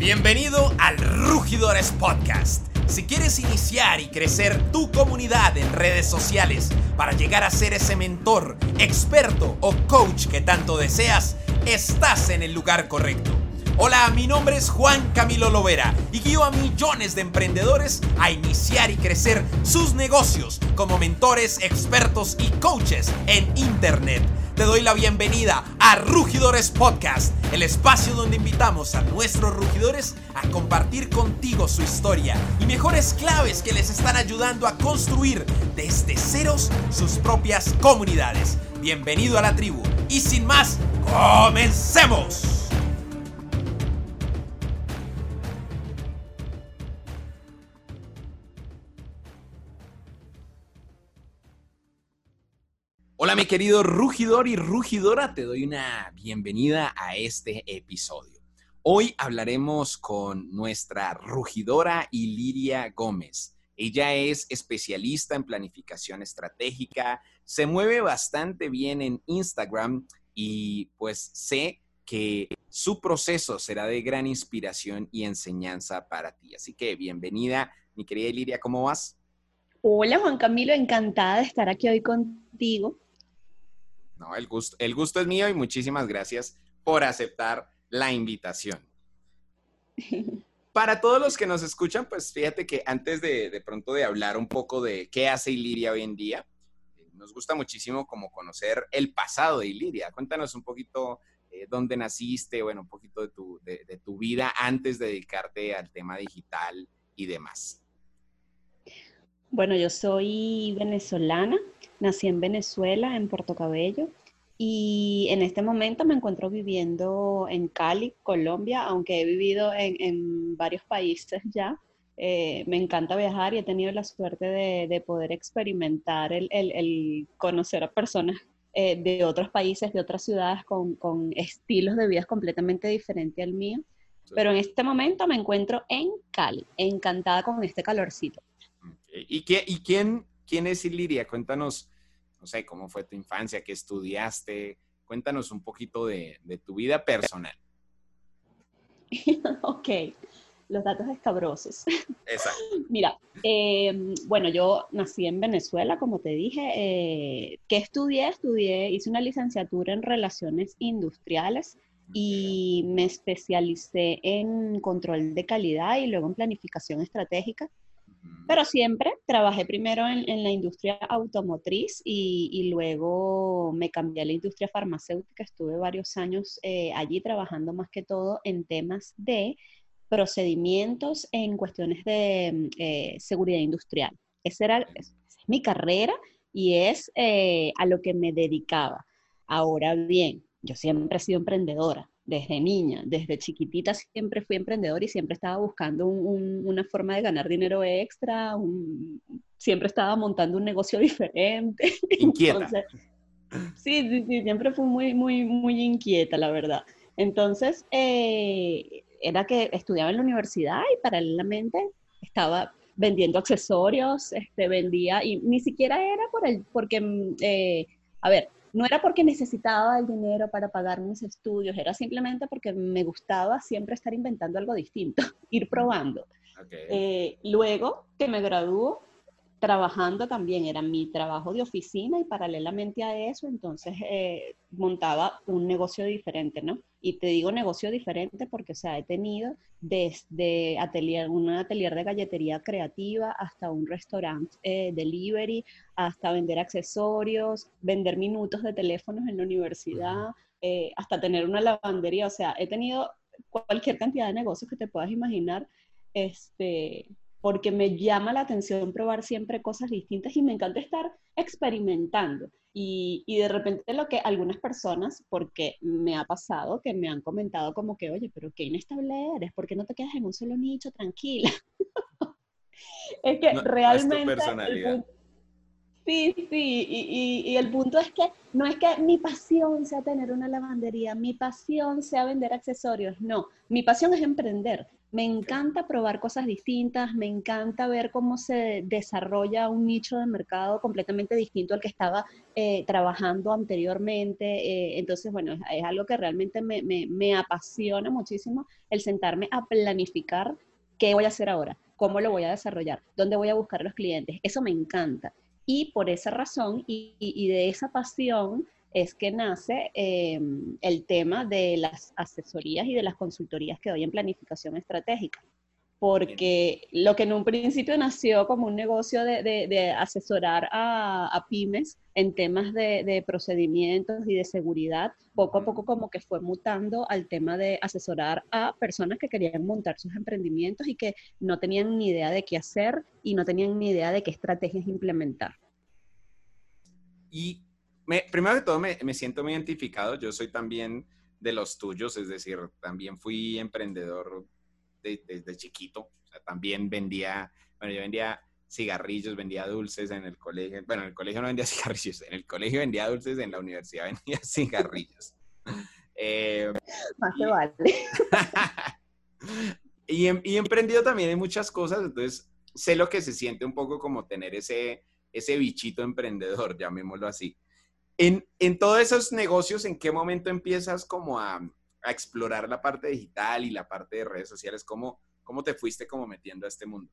Bienvenido al Rugidores Podcast. Si quieres iniciar y crecer tu comunidad en redes sociales para llegar a ser ese mentor, experto o coach que tanto deseas, estás en el lugar correcto. Hola, mi nombre es Juan Camilo Lovera y guío a millones de emprendedores a iniciar y crecer sus negocios como mentores, expertos y coaches en Internet. Te doy la bienvenida a Rugidores Podcast, el espacio donde invitamos a nuestros rugidores a compartir contigo su historia y mejores claves que les están ayudando a construir desde ceros sus propias comunidades. Bienvenido a la tribu y sin más, comencemos. Hola mi querido rugidor y rugidora, te doy una bienvenida a este episodio. Hoy hablaremos con nuestra rugidora Iliria Gómez. Ella es especialista en planificación estratégica, se mueve bastante bien en Instagram y pues sé que su proceso será de gran inspiración y enseñanza para ti. Así que bienvenida, mi querida Iliria, ¿cómo vas? Hola Juan Camilo, encantada de estar aquí hoy contigo. No, el gusto, el gusto es mío y muchísimas gracias por aceptar la invitación. Para todos los que nos escuchan, pues fíjate que antes de, pronto de hablar un poco de qué hace Iliria hoy en día, eh, nos gusta muchísimo como conocer el pasado de Iliria. Cuéntanos un poquito eh, dónde naciste, bueno, un poquito de tu, de tu vida antes de dedicarte al tema digital y demás. Bueno, yo soy venezolana, nací en Venezuela, en Puerto Cabello, y en este momento me encuentro viviendo en Cali, Colombia, aunque he vivido en, varios países ya. Eh, me encanta viajar y he tenido la suerte de, poder experimentar el, conocer a personas eh, de otros países, de otras ciudades con, estilos de vida completamente diferentes al mío. Pero en este momento me encuentro en Cali, encantada con este calorcito. ¿Y, qué, y quién, quién es Iliria? Cuéntanos no sé, cómo fue tu infancia, qué estudiaste. Cuéntanos un poquito de, tu vida personal. ok, los datos escabrosos. Exacto. Mira, em, bueno, yo nací en Venezuela, como te dije. Eh, ¿Qué estudié? Estudié, hice una licenciatura en relaciones industriales y me especialicé en control de calidad y luego en planificación estratégica. Pero siempre trabajé primero en, la industria automotriz y, luego me cambié a la industria farmacéutica. Estuve varios años eh, allí trabajando más que todo en temas de procedimientos en cuestiones de eh, seguridad industrial. Esa era mi carrera y es eh, a lo que me dedicaba. Ahora bien, yo siempre he sido emprendedora desde niña, desde chiquitita siempre fui emprendedora y siempre estaba buscando una forma de ganar dinero extra, siempre estaba montando un negocio diferente. Inquieta. sí, sí, sí, siempre fui muy, muy, muy inquieta, la verdad. Entonces, eh, era que estudiaba en la universidad y paralelamente estaba vendiendo accesorios, este, vendía, y ni siquiera era por el, porque, mm, eh, a ver, no era porque necesitaba el dinero para pagar mis estudios, era simplemente porque me gustaba siempre estar inventando algo distinto, ir probando. Eh, luego que me graduó, trabajando también, era mi trabajo de oficina y paralelamente a eso, entonces eh, montaba un negocio diferente, ¿no? Y te digo negocio diferente porque, o sea, he tenido desde atelier, un atelier de galletería creativa hasta un restaurante eh, delivery, hasta vender accesorios, vender minutos de teléfonos en la universidad, eh, hasta tener una lavandería, o sea, he tenido cualquier cantidad de negocios que te puedas imaginar, este, porque me llama la atención probar siempre cosas distintas y me encanta estar experimentando. Y, y, de repente lo que algunas personas, porque me ha pasado, que me han comentado como que, oye, pero qué inestable eres, ¿por qué no te quedas en un solo nicho tranquila? es que realmente... Sí, sí, y, el punto es que no es que mi pasión sea tener una lavandería, mi pasión sea vender accesorios, no, mi pasión es emprender. Me encanta probar cosas distintas, me encanta ver cómo se desarrolla un nicho de mercado completamente distinto al que estaba eh, trabajando anteriormente. Eh, entonces, bueno, es, algo que realmente me, me apasiona muchísimo el sentarme a planificar qué voy a hacer ahora, cómo lo voy a desarrollar, dónde voy a buscar los clientes. Eso me encanta. Y por esa razón y, de esa pasión es que nace em, el tema de las asesorías y de las consultorías que doy en planificación estratégica. Porque lo que en un principio nació como un negocio de, asesorar a, pymes en temas de, procedimientos y de seguridad, poco a poco como que fue mutando al tema de asesorar a personas que querían montar sus emprendimientos y que no tenían ni idea de qué hacer y no tenían ni idea de qué estrategias implementar. Y primero de todo me, siento muy identificado, yo soy también de los tuyos, es decir, también fui emprendedor desde chiquito, también vendía, bueno, yo vendía cigarrillos, vendía dulces en el colegio, bueno, en el colegio no vendía cigarrillos, en el colegio vendía dulces, en la universidad vendía cigarrillos. Eh, Más y, vale. y, y he emprendido también en muchas cosas, entonces sé lo que se siente un poco como tener ese, ese bichito emprendedor, llamémoslo así. En, en todos esos negocios, ¿en qué momento empiezas como a, a, explorar la parte digital y la parte de redes sociales? ¿Cómo, ¿Cómo te fuiste como metiendo a este mundo?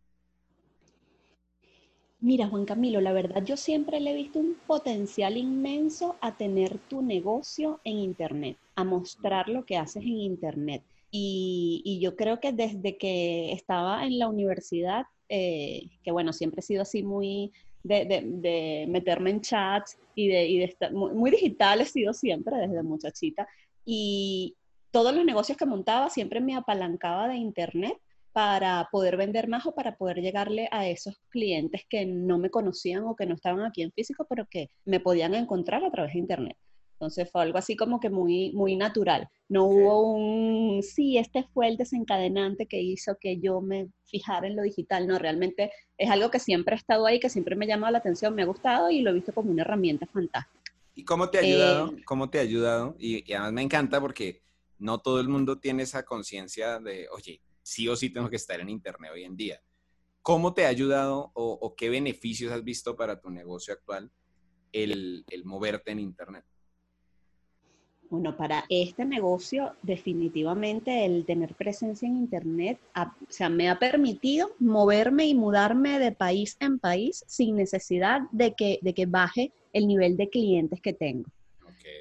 Mira, Juan Camilo, la verdad yo siempre le he visto un potencial inmenso a tener tu negocio en Internet, a mostrar lo que haces en Internet. Y, y yo creo que desde que estaba en la universidad, eh, que bueno, siempre he sido así muy de, meterme en chats y de, estar muy, digital he sido siempre desde muchachita. Y todos los negocios que montaba siempre me apalancaba de internet para poder vender más o para poder llegarle a esos clientes que no me conocían o que no estaban aquí en físico, pero que me podían encontrar a través de internet. Entonces fue algo así como que muy, muy natural. No hubo un, sí, este fue el desencadenante que hizo que yo me fijara en lo digital. No, realmente es algo que siempre ha estado ahí, que siempre me ha llamado la atención, me ha gustado y lo he visto como una herramienta fantástica. ¿Y cómo te ha ayudado? Eh, ¿Cómo te ha ayudado? Y, además me encanta porque no todo el mundo tiene esa conciencia de, oye, sí o sí tengo que estar en Internet hoy en día. ¿Cómo te ha ayudado o, qué beneficios has visto para tu negocio actual el moverte en Internet? Bueno, para este negocio definitivamente el tener presencia en Internet o sea, me ha permitido moverme y mudarme de país en país sin necesidad de que, de que baje el nivel de clientes que tengo.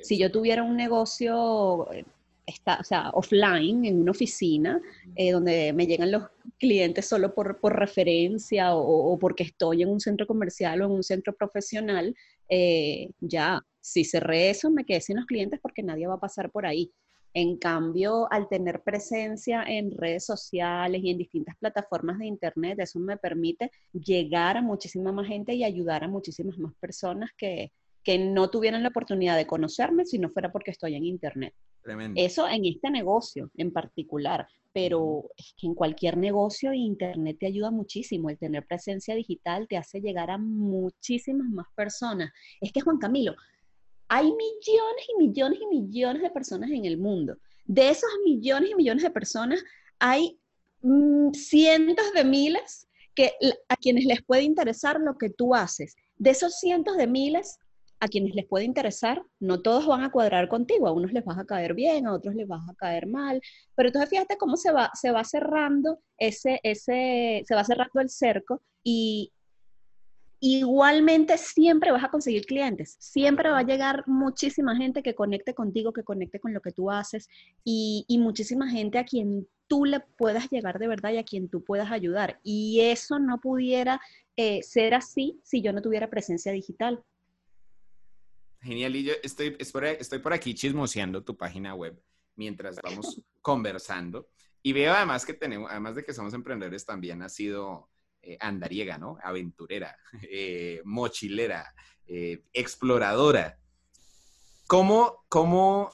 Si yo tuviera un negocio eh, está, o sea, offline, en una oficina, eh, donde me llegan los clientes solo por, por referencia o, porque estoy en un centro comercial o en un centro profesional, eh, ya, si cerré eso, me quedé sin los clientes porque nadie va a pasar por ahí. En cambio, al tener presencia en redes sociales y en distintas plataformas de Internet, eso me permite llegar a muchísima más gente y ayudar a muchísimas más personas que, que no tuvieran la oportunidad de conocerme si no fuera porque estoy en Internet. Eso en este negocio en particular, pero es que en cualquier negocio Internet te ayuda muchísimo. El tener presencia digital te hace llegar a muchísimas más personas. Es que Juan Camilo, hay millones y millones y millones de personas en el mundo. De esos millones y millones de personas hay mm, cientos de miles que, a quienes les puede interesar lo que tú haces. De esos cientos de miles, a quienes les puede interesar, no todos van a cuadrar contigo, a unos les vas a caer bien, a otros les vas a caer mal, pero entonces fíjate cómo se va, se va cerrando ese, ese, se va cerrando el cerco y igualmente siempre vas a conseguir clientes, siempre va a llegar muchísima gente que conecte contigo, que conecte con lo que tú haces y, muchísima gente a quien tú le puedas llegar de verdad y a quien tú puedas ayudar. Y eso no pudiera eh, ser así si yo no tuviera presencia digital. Genial, y yo estoy, estoy por aquí chismoseando tu página web mientras vamos conversando. Y veo además que tenemos, además de que somos emprendedores, también ha sido eh, andariega, ¿no? Aventurera, eh, mochilera, eh, exploradora. ¿Cómo, ¿Cómo,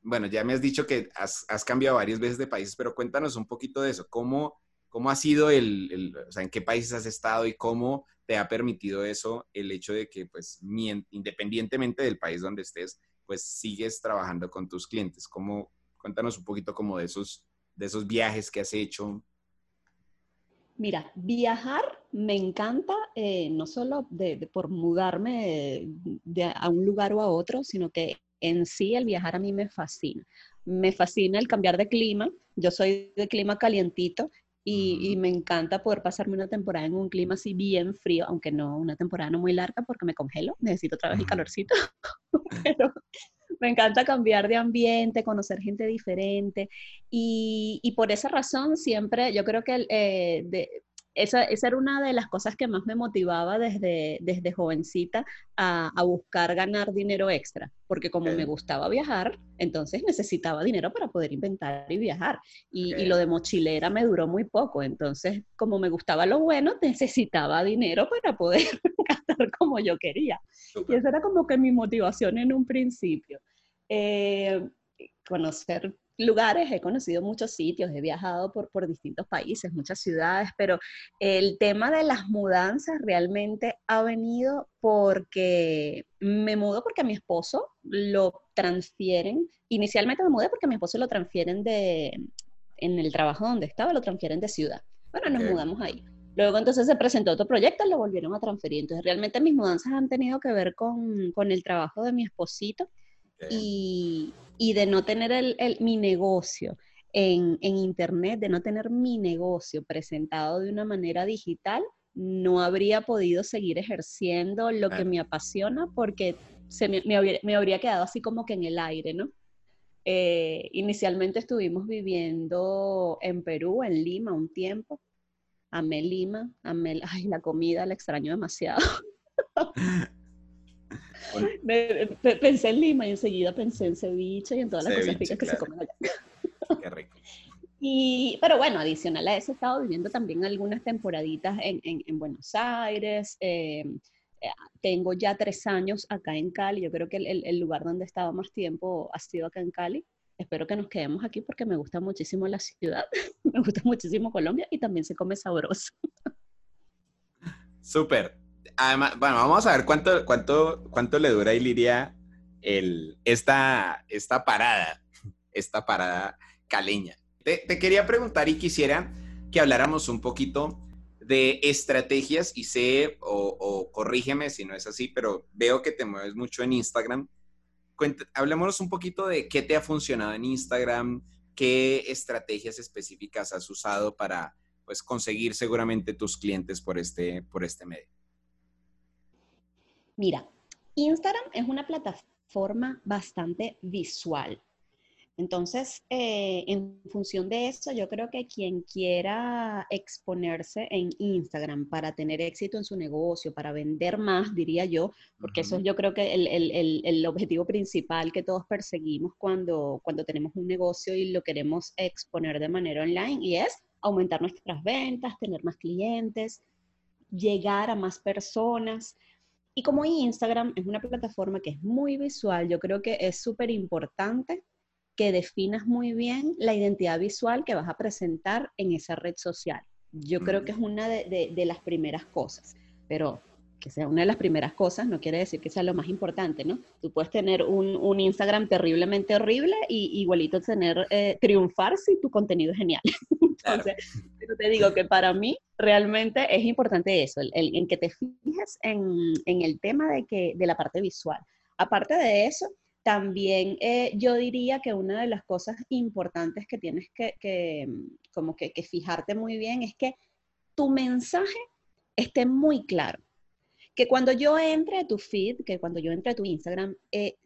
bueno, ya me has dicho que has, has, cambiado varias veces de países, pero cuéntanos un poquito de eso. ¿Cómo, cómo ha sido el, o sea, en qué países has estado y cómo te ha permitido eso, el hecho de que, pues, independientemente del país donde estés, pues sigues trabajando con tus clientes. ¿Cómo, cuéntanos un poquito como de esos, de esos viajes que has hecho. Mira, viajar me encanta, eh, no solo por mudarme de, a un lugar o a otro, sino que en sí el viajar a mí me fascina. Me fascina el cambiar de clima. Yo soy de clima calientito y, me encanta poder pasarme una temporada en un clima así bien frío, aunque no una temporada no muy larga porque me congelo, necesito otra vez el calorcito, pero me encanta cambiar de ambiente, conocer gente diferente y, y por esa razón siempre yo creo que eh, de, esa, esa, era una de las cosas que más me motivaba desde, desde jovencita a, a buscar ganar dinero extra, porque como me gustaba viajar, entonces necesitaba dinero para poder inventar y viajar. Y, y, lo de mochilera me duró muy poco, entonces como me gustaba lo bueno, necesitaba dinero para poder gastar como yo quería. Y esa era como que mi motivación en un principio. Eh, conocer lugares, he conocido muchos sitios, he viajado por, por distintos países, muchas ciudades, pero el tema de las mudanzas realmente ha venido porque me mudo porque a mi esposo lo transfieren, inicialmente me mudé porque a mi esposo lo transfieren de, en el trabajo donde estaba, lo transfieren de ciudad. Bueno, nos mudamos ahí. Luego entonces se presentó otro proyecto, lo volvieron a transferir. Entonces realmente mis mudanzas han tenido que ver con, con el trabajo de mi esposito y, y de no tener el, mi negocio en, en, Internet, de no tener mi negocio presentado de una manera digital, no habría podido seguir ejerciendo lo que me apasiona porque se me, me, habría, quedado así como que en el aire, ¿no? Eh, inicialmente estuvimos viviendo en Perú, en Lima, un tiempo. Amé Lima, amé, ay, la comida la extraño demasiado. pensé en Lima y enseguida pensé en ceviche y en todas las cosas ricas que se comen allá. Qué rico. Y, pero bueno, adicional a eso, he estado viviendo también algunas temporaditas en, en, Buenos Aires. Em, eh, tengo ya tres años acá en Cali. Yo creo que el, el, lugar donde he estado más tiempo ha sido acá en Cali. Espero que nos quedemos aquí porque me gusta muchísimo la ciudad, me gusta muchísimo Colombia y también se come sabroso. Súper además, bueno, vamos a ver cuánto, cuánto, cuánto le dura a Iliria el, esta, esta parada, esta parada caleña. Te, quería preguntar y quisiera que habláramos un poquito de estrategias y sé, o, corrígeme si no es así, pero veo que te mueves mucho en Instagram. hablemos un poquito de qué te ha funcionado en Instagram, qué estrategias específicas has usado para pues, conseguir seguramente tus clientes por este, por este medio. Mira, Instagram es una plataforma bastante visual. Entonces, eh, en función de eso, yo creo que quien quiera exponerse en Instagram para tener éxito en su negocio, para vender más, diría yo, porque eso es yo creo que el, objetivo principal que todos perseguimos cuando, cuando tenemos un negocio y lo queremos exponer de manera online, y es aumentar nuestras ventas, tener más clientes, llegar a más personas. Y como Instagram es una plataforma que es muy visual, yo creo que es súper importante que definas muy bien la identidad visual que vas a presentar en esa red social. Yo creo que es una de, las primeras cosas, pero que sea una de las primeras cosas no quiere decir que sea lo más importante, ¿no? Tú puedes tener un, Instagram terriblemente horrible y igualito tener, eh, triunfar si tu contenido es genial. Entonces, pero te digo que para mí realmente es importante eso, el, en que te fijes en, el tema de, que, de la parte visual. Aparte de eso, también eh, yo diría que una de las cosas importantes que tienes que, que como que, que, fijarte muy bien es que tu mensaje esté muy claro. Que cuando yo entre a tu feed, que cuando yo entre a tu Instagram, eh,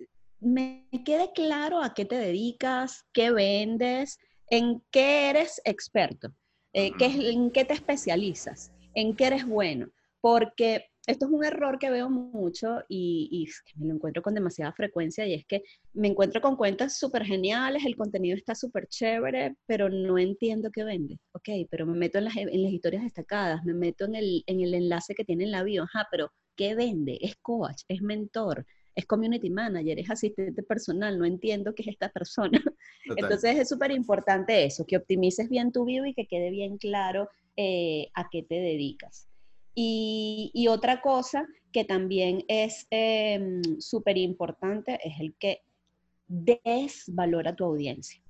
me quede claro a qué te dedicas, qué vendes, en qué eres experto, eh, en qué te especializas, en qué eres bueno, porque esto es un error que veo mucho y, me lo encuentro con demasiada frecuencia y es que me encuentro con cuentas súper geniales, el contenido está súper chévere, pero no entiendo qué vende. Ok, pero me meto en las, en las historias destacadas, me meto en el, en el enlace que tiene en la bio, ajá, pero ¿qué vende? Es coach, es mentor, es community manager, es asistente personal, no entiendo qué es esta persona. Entonces es súper importante eso, que optimices bien tu vida y que quede bien claro eh, a qué te dedicas. Y, otra cosa que también es em, súper importante es el que des valor a tu audiencia.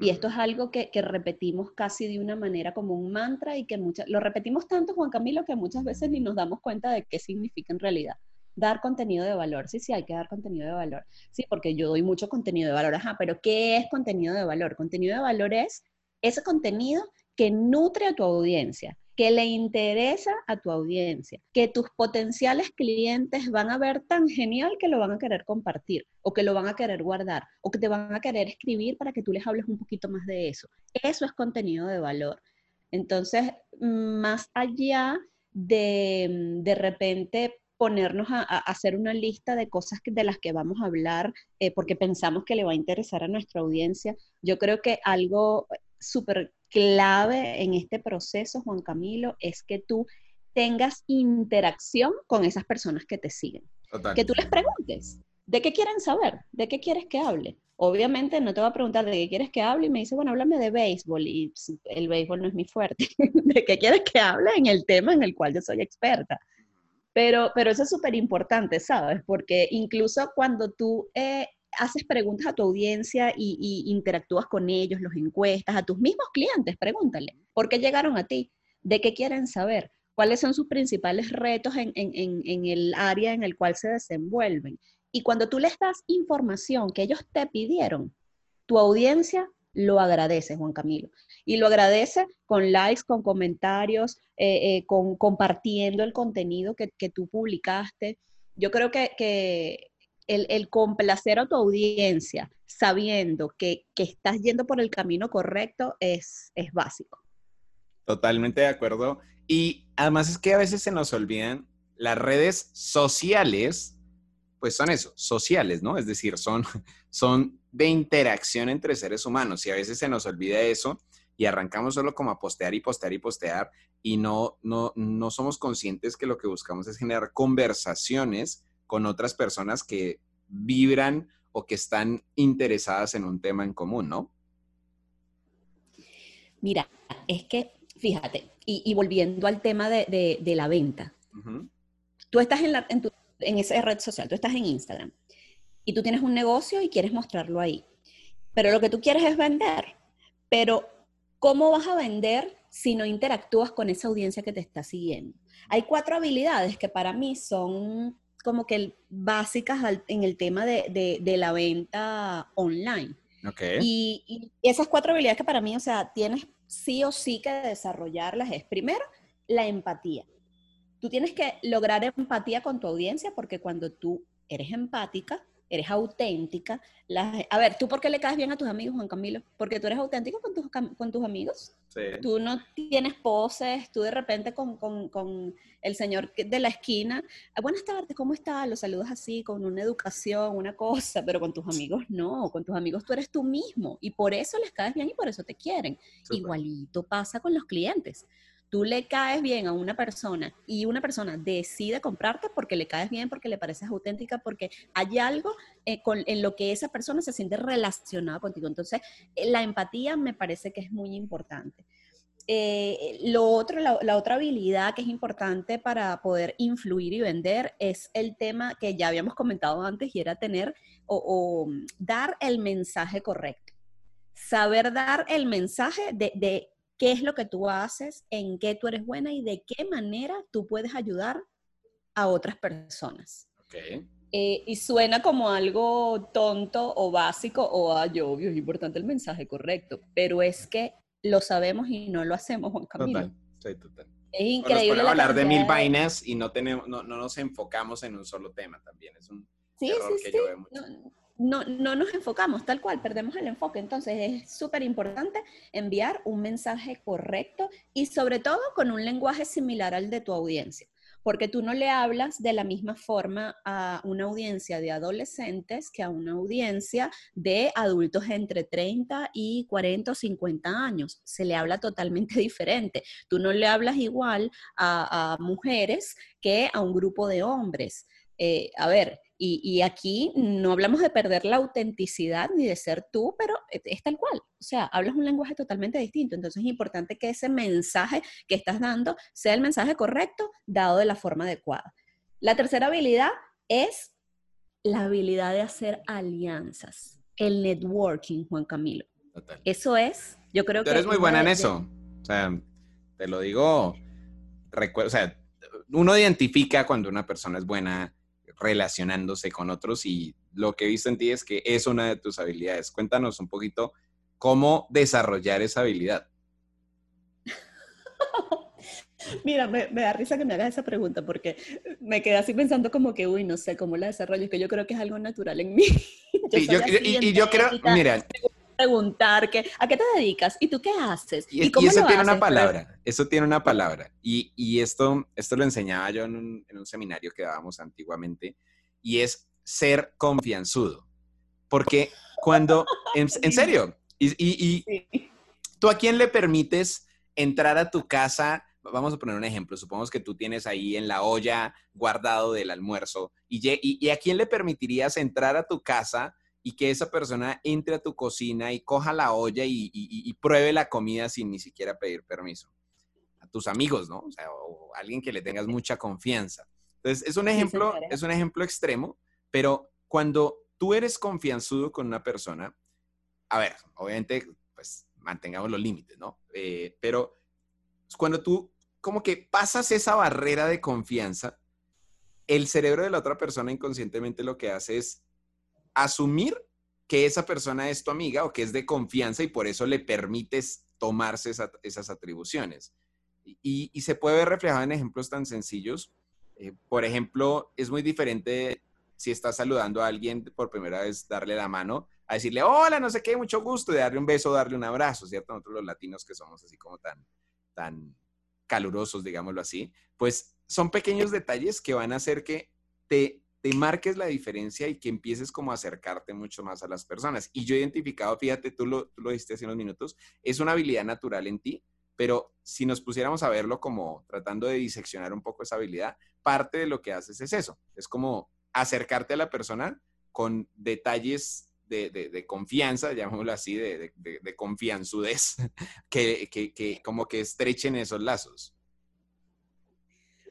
Y esto es algo que, repetimos casi de una manera como un mantra y que muchas, lo repetimos tanto, Juan Camilo, que muchas veces ni nos damos cuenta de qué significa en realidad. Dar contenido de valor, sí, sí, hay que dar contenido de valor. Sí, porque yo doy mucho contenido de valor, ajá, pero ¿qué es contenido de valor? Contenido de valor es ese contenido que nutre a tu audiencia, que le interesa a tu audiencia, que tus potenciales clientes van a ver tan genial que lo van a querer compartir o que lo van a querer guardar o que te van a querer escribir para que tú les hables un poquito más de eso. Eso es contenido de valor. Entonces, más allá de de repente ponernos a, hacer una lista de cosas de las que vamos a hablar eh, porque pensamos que le va a interesar a nuestra audiencia. Yo creo que algo súper clave en este proceso, Juan Camilo, es que tú tengas interacción con esas personas que te siguen. Que tú les preguntes, ¿de qué quieren saber? ¿De qué quieres que hable? Obviamente no te va a preguntar de qué quieres que hable y me dice, bueno, háblame de béisbol y el béisbol no es mi fuerte. ¿De qué quieres que hable en el tema en el cual yo soy experta? Pero, pero eso es súper importante, ¿sabes? Porque incluso cuando tú eh, haces preguntas a tu audiencia y, interactúas con ellos, los encuestas, a tus mismos clientes, pregúntale, ¿por qué llegaron a ti? ¿De qué quieren saber? ¿Cuáles son sus principales retos en, el área en el cual se desenvuelven? Y cuando tú les das información que ellos te pidieron, tu audiencia lo agradece, Juan Camilo. Y lo agradece con likes, con comentarios, eh, eh, con compartiendo el contenido que, tú publicaste. Yo creo que, el, complacer a tu audiencia sabiendo que, estás yendo por el camino correcto es, es básico. Totalmente de acuerdo. Y además es que a veces se nos olvidan las redes sociales, pues son eso, sociales, ¿no? Es decir, son, son de interacción entre seres humanos y a veces se nos olvida eso y arrancamos solo como a postear y postear y postear y no, no, no somos conscientes que lo que buscamos es generar conversaciones con otras personas que vibran o que están interesadas en un tema en común, ¿no? Mira, es que, fíjate, y, volviendo al tema de, la venta, tú estás en, la, en esa red social, tú estás en Instagram y tú tienes un negocio y quieres mostrarlo ahí, pero lo que tú quieres es vender, pero ¿cómo vas a vender si no interactúas con esa audiencia que te está siguiendo? Hay cuatro habilidades que para mí son como que básicas en el tema de, la venta online. Okay. Y, esas cuatro habilidades que para mí, o sea, tienes sí o sí que desarrollarlas es, primero, la empatía. Tú tienes que lograr empatía con tu audiencia porque cuando tú eres empática, eres auténtica. a ver, ¿tú por qué le caes bien a tus amigos, Juan Camilo? Porque tú eres auténtico con tus, con tus amigos. Sí. Tú no tienes poses, tú de repente con, con, con, el señor de la esquina, ah, buenas tardes, ¿cómo estás? Los saludas así, con una educación, una cosa, pero con tus amigos no, con tus amigos tú eres tú mismo y por eso les caes bien y por eso te quieren. Igualito pasa con los clientes tú le caes bien a una persona y una persona decide comprarte porque le caes bien, porque le pareces auténtica, porque hay algo eh, en lo que esa persona se siente relacionada contigo. Entonces, eh, la empatía me parece que es muy importante. Eh, lo otro, la, otra habilidad que es importante para poder influir y vender es el tema que ya habíamos comentado antes y era tener o, dar el mensaje correcto. Saber dar el mensaje de qué es lo que tú haces, en qué tú eres buena y de qué manera tú puedes ayudar a otras personas. Eh, y suena como algo tonto o básico o, ay, obvio, es importante el mensaje correcto, pero es que lo sabemos y no lo hacemos, Juan Camilo. Total, sí, total. Es increíble. Nos hablar de mil vainas y no, tenemos, no, no, nos enfocamos en un solo tema también. Es un sí, error sí, que yo veo mucho no, no nos enfocamos tal cual, perdemos el enfoque. Entonces es súper importante enviar un mensaje correcto y sobre todo con un lenguaje similar al de tu audiencia, porque tú no le hablas de la misma forma a una audiencia de adolescentes que a una audiencia de adultos entre 30 y 40 o 50 años. Se le habla totalmente diferente. Tú no le hablas igual a, mujeres que a un grupo de hombres. Eh, a ver, Y, aquí no hablamos de perder la autenticidad ni de ser tú, pero es tal cual. O sea, hablas un lenguaje totalmente distinto. Entonces es importante que ese mensaje que estás dando sea el mensaje correcto, dado de la forma adecuada. La tercera habilidad es la habilidad de hacer alianzas, el networking, Juan Camilo. Eso es, yo creo que... Tú eres muy buena en eso. O sea, te lo digo, o sea, uno identifica cuando una persona es buena relacionándose con otros y lo que he visto en ti es que es una de tus habilidades. Cuéntanos un poquito cómo desarrollar esa habilidad. Mira, me, da risa que me hagas esa pregunta porque me quedé así pensando como que, uy, no sé cómo la desarrollo, es que yo creo que es algo natural en mí. y, yo creo, mira, preguntar que, a qué te dedicas y tú qué haces. Y, eso tiene una palabra, eso tiene una palabra. Y, esto, esto lo enseñaba yo en un, seminario que dábamos antiguamente, y es ser confianzudo. Porque cuando, en, serio, y, tú a quién le permites entrar a tu casa, vamos a poner un ejemplo, supongamos que tú tienes ahí en la olla guardado del almuerzo, y, y a quién le permitirías entrar a tu casa y que esa persona entre a tu cocina y coja la olla y, pruebe la comida sin ni siquiera pedir permiso. A tus amigos, ¿no? O sea, o alguien que le tengas mucha confianza. Entonces, es un ejemplo, es un ejemplo extremo, pero cuando tú eres confianzudo con una persona, a ver, obviamente, pues mantengamos los límites, ¿no? Eh, pero cuando tú como que pasas esa barrera de confianza, el cerebro de la otra persona inconscientemente lo que hace es asumir que esa persona es tu amiga o que es de confianza y por eso le permites tomarse esas atribuciones. Y, se puede ver reflejado en ejemplos tan sencillos. Eh, por ejemplo, es muy diferente si estás saludando a alguien por primera vez, darle la mano, a decirle, hola, no sé qué, mucho gusto, y darle un beso, darle un abrazo, ¿cierto? Nosotros los latinos que somos así como tan, tan calurosos, digámoslo así, pues son pequeños detalles que van a hacer que te te marques la diferencia y que empieces como a acercarte mucho más a las personas. Y yo he identificado, fíjate, tú lo, tú lo dijiste hace unos minutos, es una habilidad natural en ti, pero si nos pusiéramos a verlo como tratando de diseccionar un poco esa habilidad, parte de lo que haces es eso, es como acercarte a la persona con detalles de, de, confianza, llamémoslo así, de, de confianzudez, que, que, que como que estrechen esos lazos.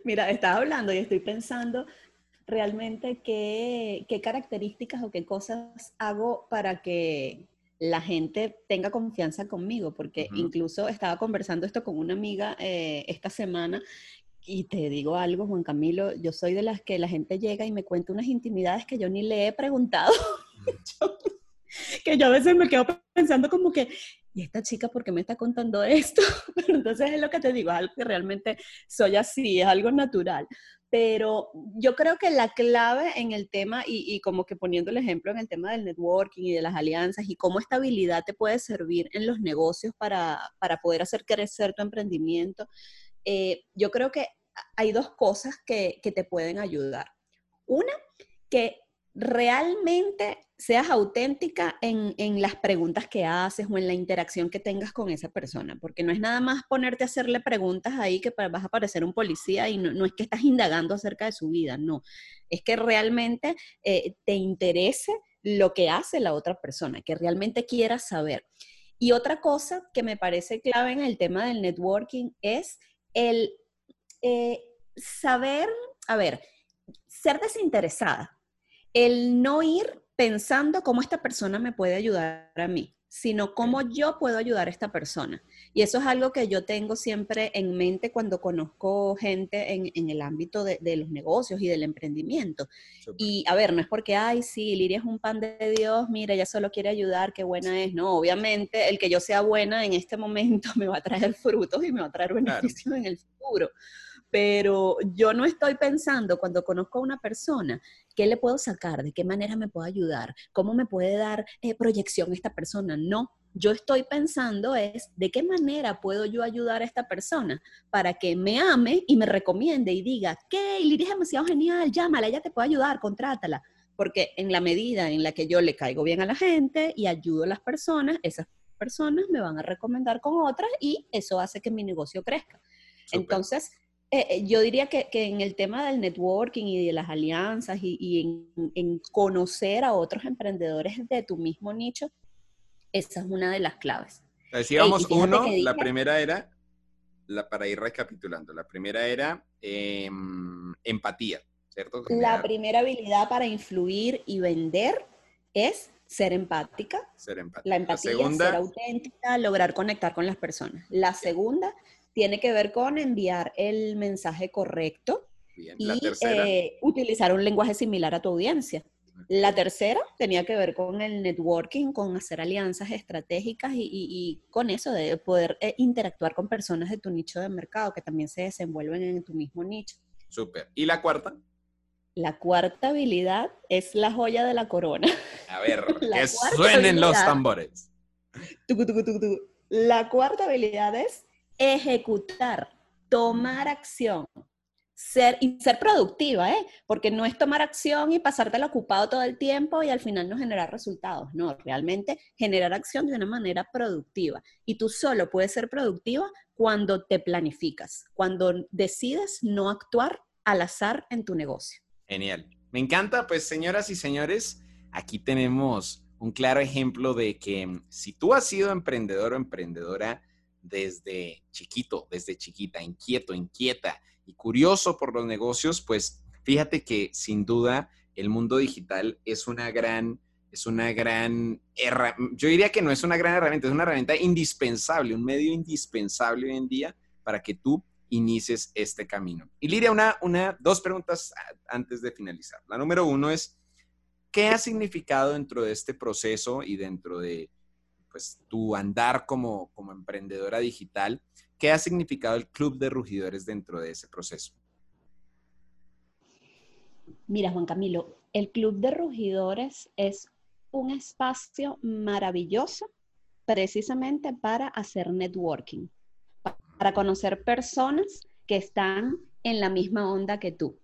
Mira, estaba hablando y estoy pensando realmente qué, características o qué cosas hago para que la gente tenga confianza conmigo, porque incluso estaba conversando esto con una amiga eh, esta semana y te digo algo, Juan Camilo, yo soy de las que la gente llega y me cuenta unas intimidades que yo ni le he preguntado, que yo a veces me quedo pensando como que, ¿y esta chica por qué me está contando esto? entonces es lo que te digo, algo que realmente soy así, es algo natural pero yo creo que la clave en el tema, y, como que poniendo el ejemplo en el tema del networking y de las alianzas y cómo esta habilidad te puede servir en los negocios para, poder hacer crecer tu emprendimiento, eh, yo creo que hay dos cosas que, que te pueden ayudar. Una, que realmente seas auténtica en, las preguntas que haces o en la interacción que tengas con esa persona, porque no es nada más ponerte a hacerle preguntas ahí que vas a parecer un policía y no, es que estás indagando acerca de su vida, no, es que realmente eh, te interese lo que hace la otra persona, que realmente quieras saber. Y otra cosa que me parece clave en el tema del networking es el eh, saber, a ver, ser desinteresada el no ir pensando cómo esta persona me puede ayudar a mí, sino cómo yo puedo ayudar a esta persona. Y eso es algo que yo tengo siempre en mente cuando conozco gente en, el ámbito de, los negocios y del emprendimiento. Y a ver, no es porque, ay, sí, Liria es un pan de Dios, mira, ella solo quiere ayudar, qué buena es. No, obviamente el que yo sea buena en este momento me va a traer frutos y me va a traer beneficios en el futuro pero yo no estoy pensando cuando conozco a una persona, ¿qué le puedo sacar? ¿De qué manera me puede ayudar? ¿Cómo me puede dar eh, proyección esta persona? No, yo estoy pensando es de qué manera puedo yo ayudar a esta persona para que me ame y me recomiende y diga, ¿qué? Lidia es demasiado genial, llámala, ella te puede ayudar, contrátala. Porque en la medida en la que yo le caigo bien a la gente y ayudo a las personas, esas personas me van a recomendar con otras y eso hace que mi negocio crezca. Entonces, eh, eh, yo diría que, en el tema del networking y de las alianzas y, en, conocer a otros emprendedores de tu mismo nicho, esa es una de las claves. Decíamos uno, la primera era, la, para ir recapitulando, la primera era em, empatía, ¿cierto? La primera habilidad para influir y vender es ser empática. Ser empática. La empatía, ser auténtica, lograr conectar con las personas. La segunda tiene que ver con enviar el mensaje correcto y eh, utilizar un lenguaje similar a tu audiencia. La tercera tenía que ver con el networking, con hacer alianzas estratégicas y, con eso de poder eh, interactuar con personas de tu nicho de mercado que también se desenvuelven en tu mismo nicho. Súper. ¿Y la cuarta? La cuarta habilidad es la joya de la corona. A ver, que suenen los tambores. la cuarta habilidad es ejecutar, tomar acción, ser, y ser productiva, ¿eh? Porque no es tomar acción y pasártelo ocupado todo el tiempo y al final no generar resultados. No, realmente generar acción de una manera productiva. Y tú solo puedes ser productiva cuando te planificas, cuando decides no actuar al azar en tu negocio. Genial. Me encanta, pues señoras y señores, aquí tenemos un claro ejemplo de que si tú has sido emprendedor o emprendedora, desde chiquito, desde chiquita, inquieto, inquieta y curioso por los negocios, pues fíjate que sin duda el mundo digital es una gran, es una gran herramienta, yo diría que no es una gran herramienta, es una herramienta indispensable, un medio indispensable hoy en día para que tú inicies este camino. Y Liria, una, una, dos preguntas antes de finalizar. La número uno es, ¿qué ha significado dentro de este proceso y dentro de pues tu andar como, como emprendedora digital, ¿qué ha significado el Club de Rugidores dentro de ese proceso? Mira, Juan Camilo, el Club de Rugidores es un espacio maravilloso precisamente para hacer networking, para conocer personas que están en la misma onda que tú.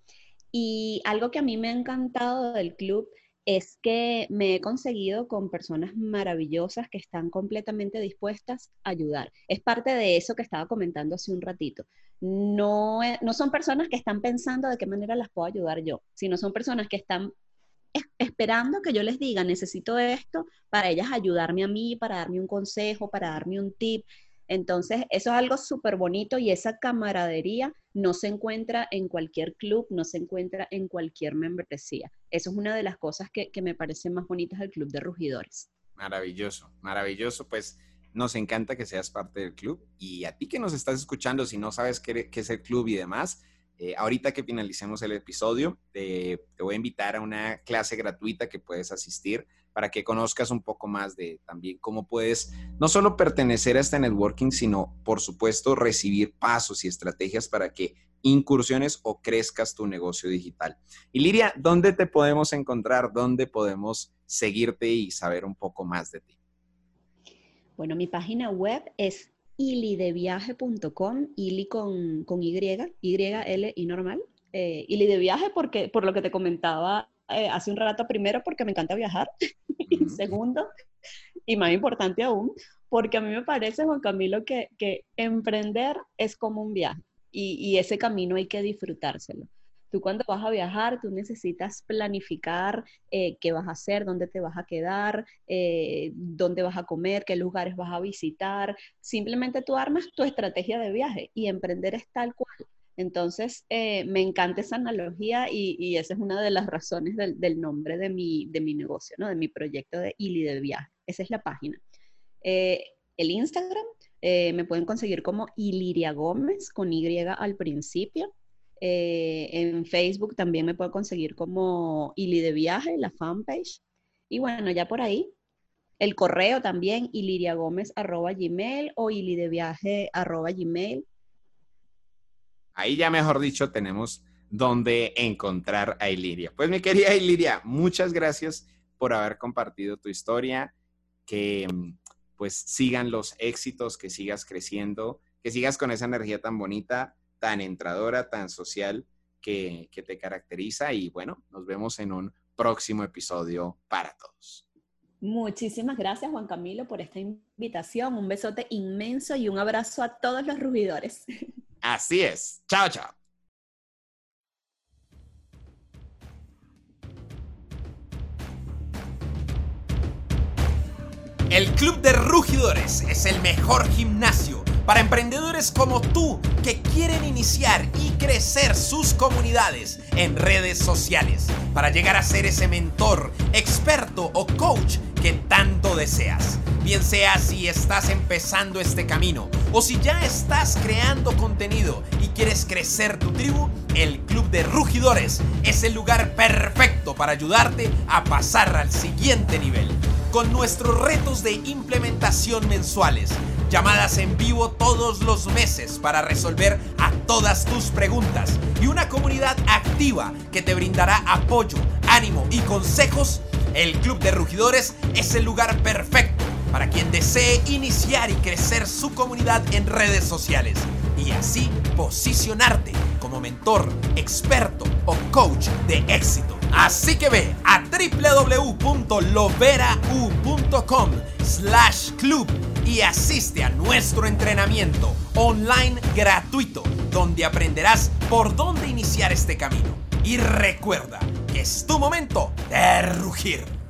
Y algo que a mí me ha encantado del club es que me he conseguido con personas maravillosas que están completamente dispuestas a ayudar. Es parte de eso que estaba comentando hace un ratito. No, e, no son personas que están pensando de qué manera las puedo ayudar yo, sino son personas que están esperando que yo les diga, necesito esto para ellas ayudarme a mí, para darme un consejo, para darme un tip. Entonces, eso es algo súper bonito y esa camaradería no se encuentra en cualquier club, no se encuentra en cualquier membresía. Eso es una de las cosas que, me parece más bonitas del Club de Rugidores. Maravilloso, maravilloso. Pues nos encanta que seas parte del club y a ti que nos estás escuchando, si no sabes qué, es el club y demás, eh, ahorita que finalicemos el episodio, te voy a invitar a una clase gratuita que puedes asistir para que conozcas un poco más de también cómo puedes no solo pertenecer a este networking, sino por supuesto recibir pasos y estrategias para que incursiones o crezcas tu negocio digital. Y Liria, ¿dónde te podemos encontrar? ¿Dónde podemos seguirte y saber un poco más de ti? Bueno, mi página web es ilideviaje.com, ili con, con Y, Y, L y normal. Eh, ili de viaje porque, por lo que te comentaba eh, hace un rato, primero porque me encanta viajar, y segundo, y más importante aún, porque a mí me parece, Juan Camilo, que, que emprender es como un viaje y, y, ese camino hay que disfrutárselo. Tú cuando vas a viajar, tú necesitas planificar eh, qué vas a hacer, dónde te vas a quedar, eh, dónde vas a comer, qué lugares vas a visitar. Simplemente tú armas tu estrategia de viaje y emprender es tal cual. Entonces, eh, me encanta esa analogía y, esa es una de las razones del, nombre de mi, de mi, negocio, ¿no? de mi proyecto de Ili de Viaje. Esa es la página. El Instagram me pueden conseguir como Iliria Gómez con Y al principio. En Facebook también me pueden conseguir como Ili de Viaje, la fanpage. Y bueno, ya por ahí, el correo también, iliriagomez.gmail o ilideviaje.gmail Ahí ya mejor dicho tenemos donde encontrar a Iliria. Pues mi querida Iliria, muchas gracias por haber compartido tu historia, que pues sigan los éxitos, que sigas creciendo, que sigas con esa energía tan bonita, tan entradora, tan social que, que te caracteriza. Y bueno, nos vemos en un próximo episodio para todos. Muchísimas gracias, Juan Camilo, por esta invitación. Un besote inmenso y un abrazo a todos los rugidores. Así es. Chao, chao. El Club de Rugidores es el mejor gimnasio para emprendedores como tú que quieren iniciar y crecer sus comunidades en redes sociales para llegar a ser ese mentor, experto o coach que tanto deseas. Bien sea si estás empezando este camino o si ya estás creando contenido y quieres crecer tu tribu, el Club de Rugidores es el lugar perfecto para ayudarte a pasar al siguiente nivel con nuestros retos de implementación mensuales, llamadas en vivo todos los meses para resolver a todas tus preguntas y una comunidad activa que te brindará apoyo, ánimo y consejos, el Club de Rugidores es el lugar perfecto para quien desee iniciar y crecer su comunidad en redes sociales y así posicionarte como mentor, experto o coach de éxito. Así que ve a www.loverau.com slash club y asiste a nuestro entrenamiento online gratuito donde aprenderás por dónde iniciar este camino. Y recuerda que es tu momento de rugir.